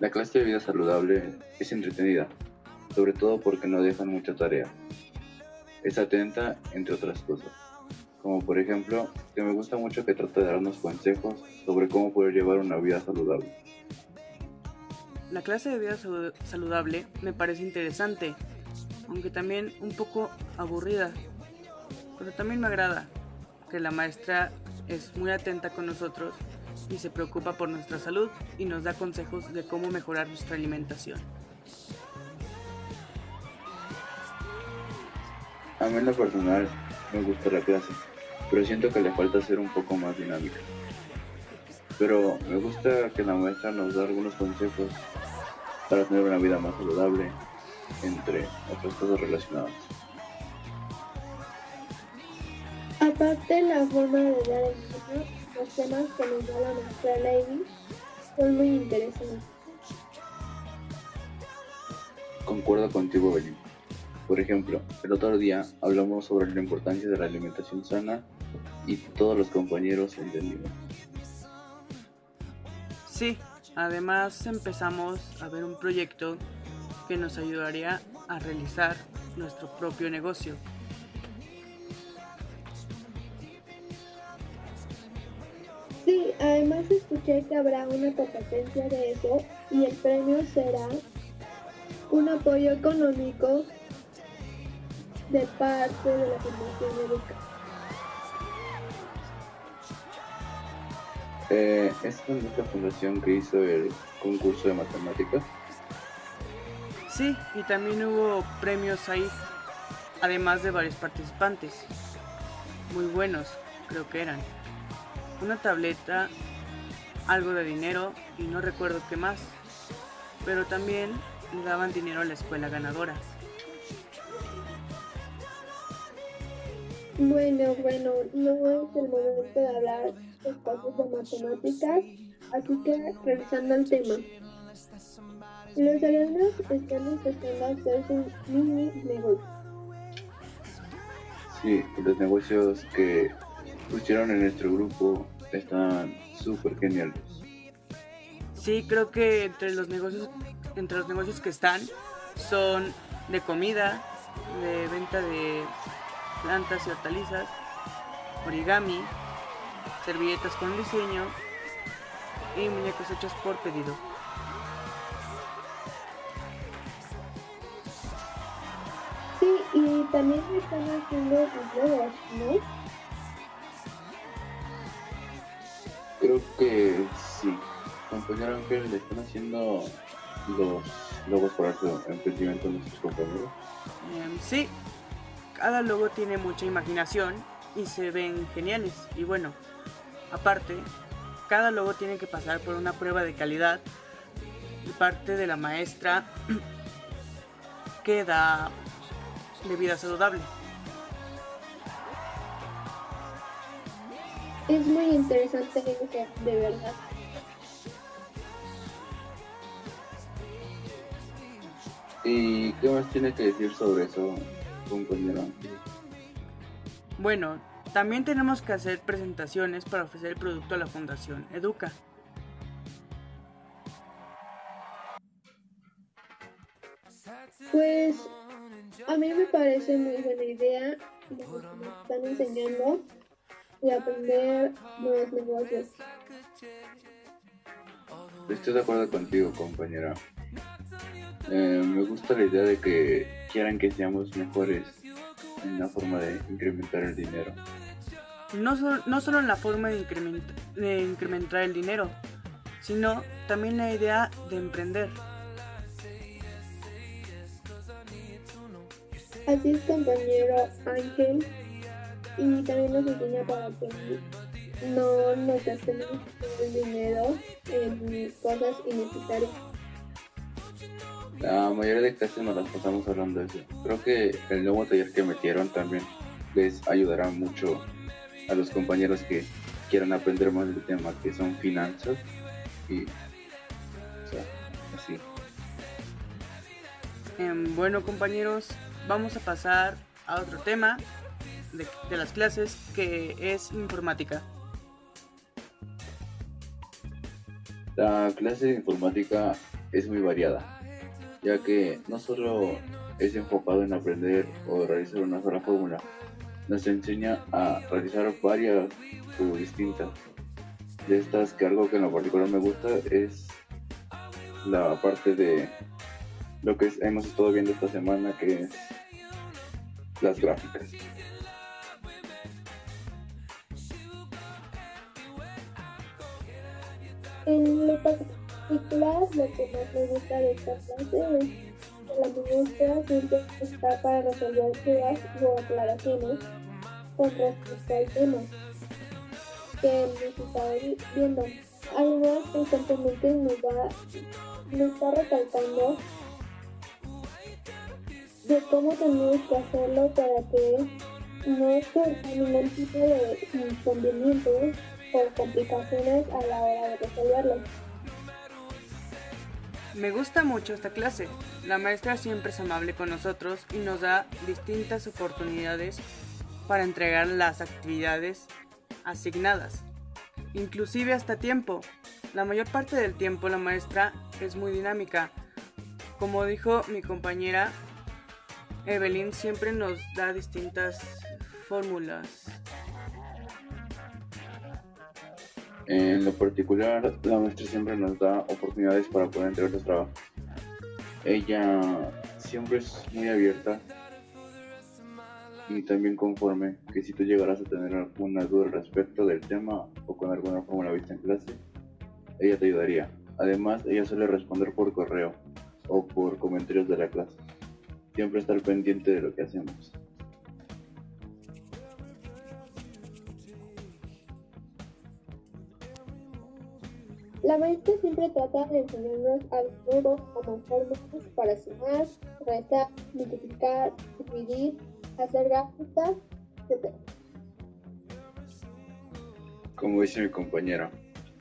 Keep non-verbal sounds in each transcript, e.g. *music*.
La clase de vida saludable es entretenida, sobre todo porque no dejan mucha tarea. Es atenta, entre otras cosas. Como por ejemplo, que me gusta mucho que trata de darnos consejos sobre cómo poder llevar una vida saludable. La clase de vida saludable me parece interesante, aunque también un poco aburrida. Pero también me agrada que la maestra es muy atenta con nosotros y se preocupa por nuestra salud y nos da consejos de cómo mejorar nuestra alimentación. A mí en lo personal me gusta la clase, pero siento que le falta ser un poco más dinámica. Pero me gusta que la maestra nos da algunos consejos para tener una vida más saludable, entre otras cosas relacionadas. Aparte la forma de dar el libro, los temas que nos da la maestra Lady son muy interesantes. Concuerdo contigo, Belín. Por ejemplo, el otro día hablamos sobre la importancia de la alimentación sana y todos los compañeros entendimos. Sí, además empezamos a ver un proyecto que nos ayudaría a realizar nuestro propio negocio. Además escuché que habrá una competencia de eso y el premio será un apoyo económico de parte de la Fundación Educa. Eh, ¿Es esta fundación que hizo el concurso de matemáticas? Sí, y también hubo premios ahí, además de varios participantes. Muy buenos, creo que eran. Una tableta, algo de dinero y no recuerdo qué más. Pero también le daban dinero a la escuela ganadora. Bueno, bueno, no es el momento de hablar de cosas de matemáticas, así que revisando el tema. Los alumnos están empezando a hacer sus mini negocios. Sí, los negocios que pusieron en nuestro grupo están súper geniales. Sí, creo que entre los negocios, entre los negocios que están son de comida, de venta de plantas y hortalizas, origami, servilletas con diseño y muñecos hechos por pedido. Sí, y también están haciendo videos, ¿no? Creo que sí. Compañero Ángel, le están haciendo los logos para su emprendimiento a nuestros compañeros. Em, sí, cada logo tiene mucha imaginación y se ven geniales. Y bueno, aparte, cada logo tiene que pasar por una prueba de calidad de parte de la maestra *clears throat* que da de saludable. Es muy interesante de verdad. ¿Y qué más tiene que decir sobre eso, compañero? Bueno, también tenemos que hacer presentaciones para ofrecer el producto a la Fundación Educa. Pues a mí me parece muy buena idea lo que nos están enseñando y aprender nuevos negocios. Estoy de acuerdo contigo, compañera. Eh, me gusta la idea de que quieran que seamos mejores en la forma de incrementar el dinero. No, so- no solo en la forma de, increment- de incrementar el dinero, sino también la idea de emprender. Así es, compañero Ángel. Y también nos enseña para que no nos gastemos todo el dinero en cosas innecesarias. La mayoría de clases nos las pasamos hablando de eso. Creo que el nuevo taller que metieron también les ayudará mucho a los compañeros que quieran aprender más del tema, que son finanzas y o sea, así. Em, bueno compañeros, vamos a pasar a otro tema de, las clases que es informática. La clase de informática es muy variada, ya que no solo es enfocado en aprender o realizar una sola fórmula, nos enseña a realizar varias o distintas. De estas que algo que en lo particular me gusta es la parte de lo que hemos estado viendo esta semana que es las gráficas. En particular, lo que más me gusta de esta clase es que la maestra siempre está para resolver dudas o aclaraciones con respecto al tema que nos está viendo. Además, constantemente nos, va, nos está recalcando de cómo tenemos que hacerlo para que no surja ningún tipo de inconvenientes o complicaciones a la hora de resolverlo. Me gusta mucho esta clase. La maestra siempre es amable con nosotros y nos da distintas oportunidades para entregar las actividades asignadas, inclusive hasta tiempo. La mayor parte del tiempo la maestra es muy dinámica. Como dijo mi compañera, Evelyn siempre nos da distintas fórmulas. En lo particular, la maestra siempre nos da oportunidades para poder entregar los trabajos. Ella siempre es muy abierta y también conforme que si tú llegarás a tener alguna duda al respecto del tema o con alguna fórmula vista en clase, ella te ayudaría. Además, ella suele responder por correo o por comentarios de la clase. Siempre estar pendiente de lo que hacemos. La maestra siempre trata de enseñarnos algo nuevo como formas para sumar, restar, multiplicar, dividir, hacer gráficas, etc. Como dice mi compañero,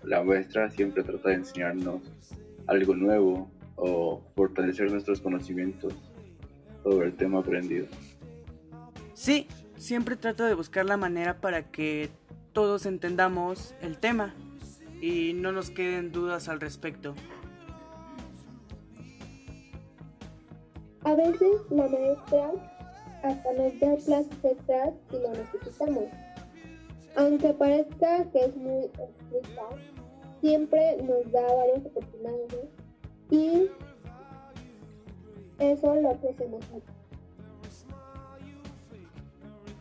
la maestra siempre trata de enseñarnos algo nuevo o fortalecer nuestros conocimientos sobre el tema aprendido. Sí, siempre trata de buscar la manera para que todos entendamos el tema y no nos queden dudas al respecto. A veces la maestra hasta nos da clases extras si lo necesitamos. Aunque parezca que es muy estricta, siempre nos da varias oportunidades y eso lo apreciamos.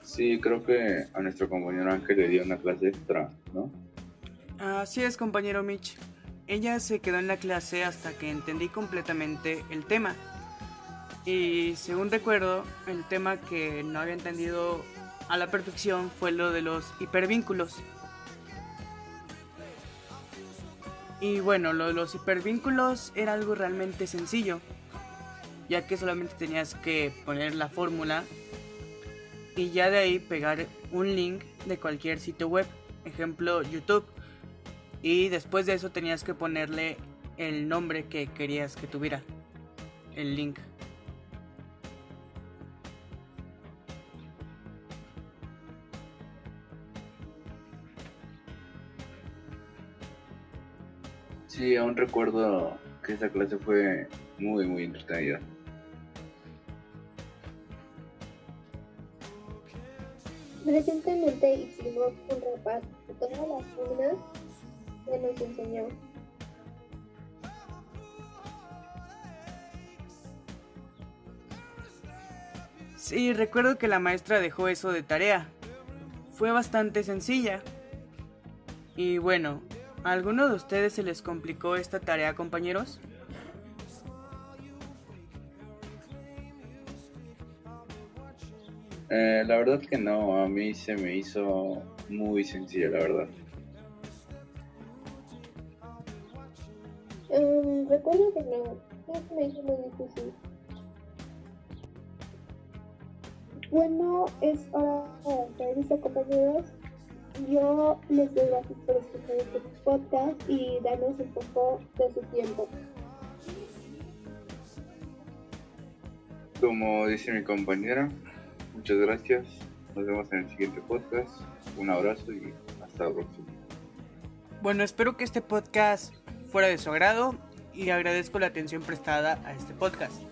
Sí, creo que a nuestro compañero Ángel le dio una clase extra, ¿no? Así es, compañero Mitch. Ella se quedó en la clase hasta que entendí completamente el tema. Y según recuerdo, el tema que no había entendido a la perfección fue lo de los hipervínculos. Y bueno, lo de los hipervínculos era algo realmente sencillo, ya que solamente tenías que poner la fórmula y ya de ahí pegar un link de cualquier sitio web, ejemplo YouTube. Y después de eso tenías que ponerle el nombre que querías que tuviera, el link. Sí, aún recuerdo que esa clase fue muy, muy entretenida. Recientemente hicimos un repaso de todas las fórmulas que nos enseñó. Sí, recuerdo que la maestra dejó eso de tarea. Fue bastante sencilla. Y bueno, ¿a alguno de ustedes se les complicó esta tarea, compañeros? Eh, la verdad que no, a mí se me hizo muy sencilla, la verdad. Um, recuerdo que no, no se me hizo muy difícil. Bueno, es hora de entrevista, compañeros. Yo les doy gracias por escuchar este podcast y darnos un poco de su tiempo. Como dice mi compañera, muchas gracias. Nos vemos en el siguiente podcast. Un abrazo y hasta la próxima. Bueno, espero que este podcast fuera de su agrado y agradezco la atención prestada a este podcast.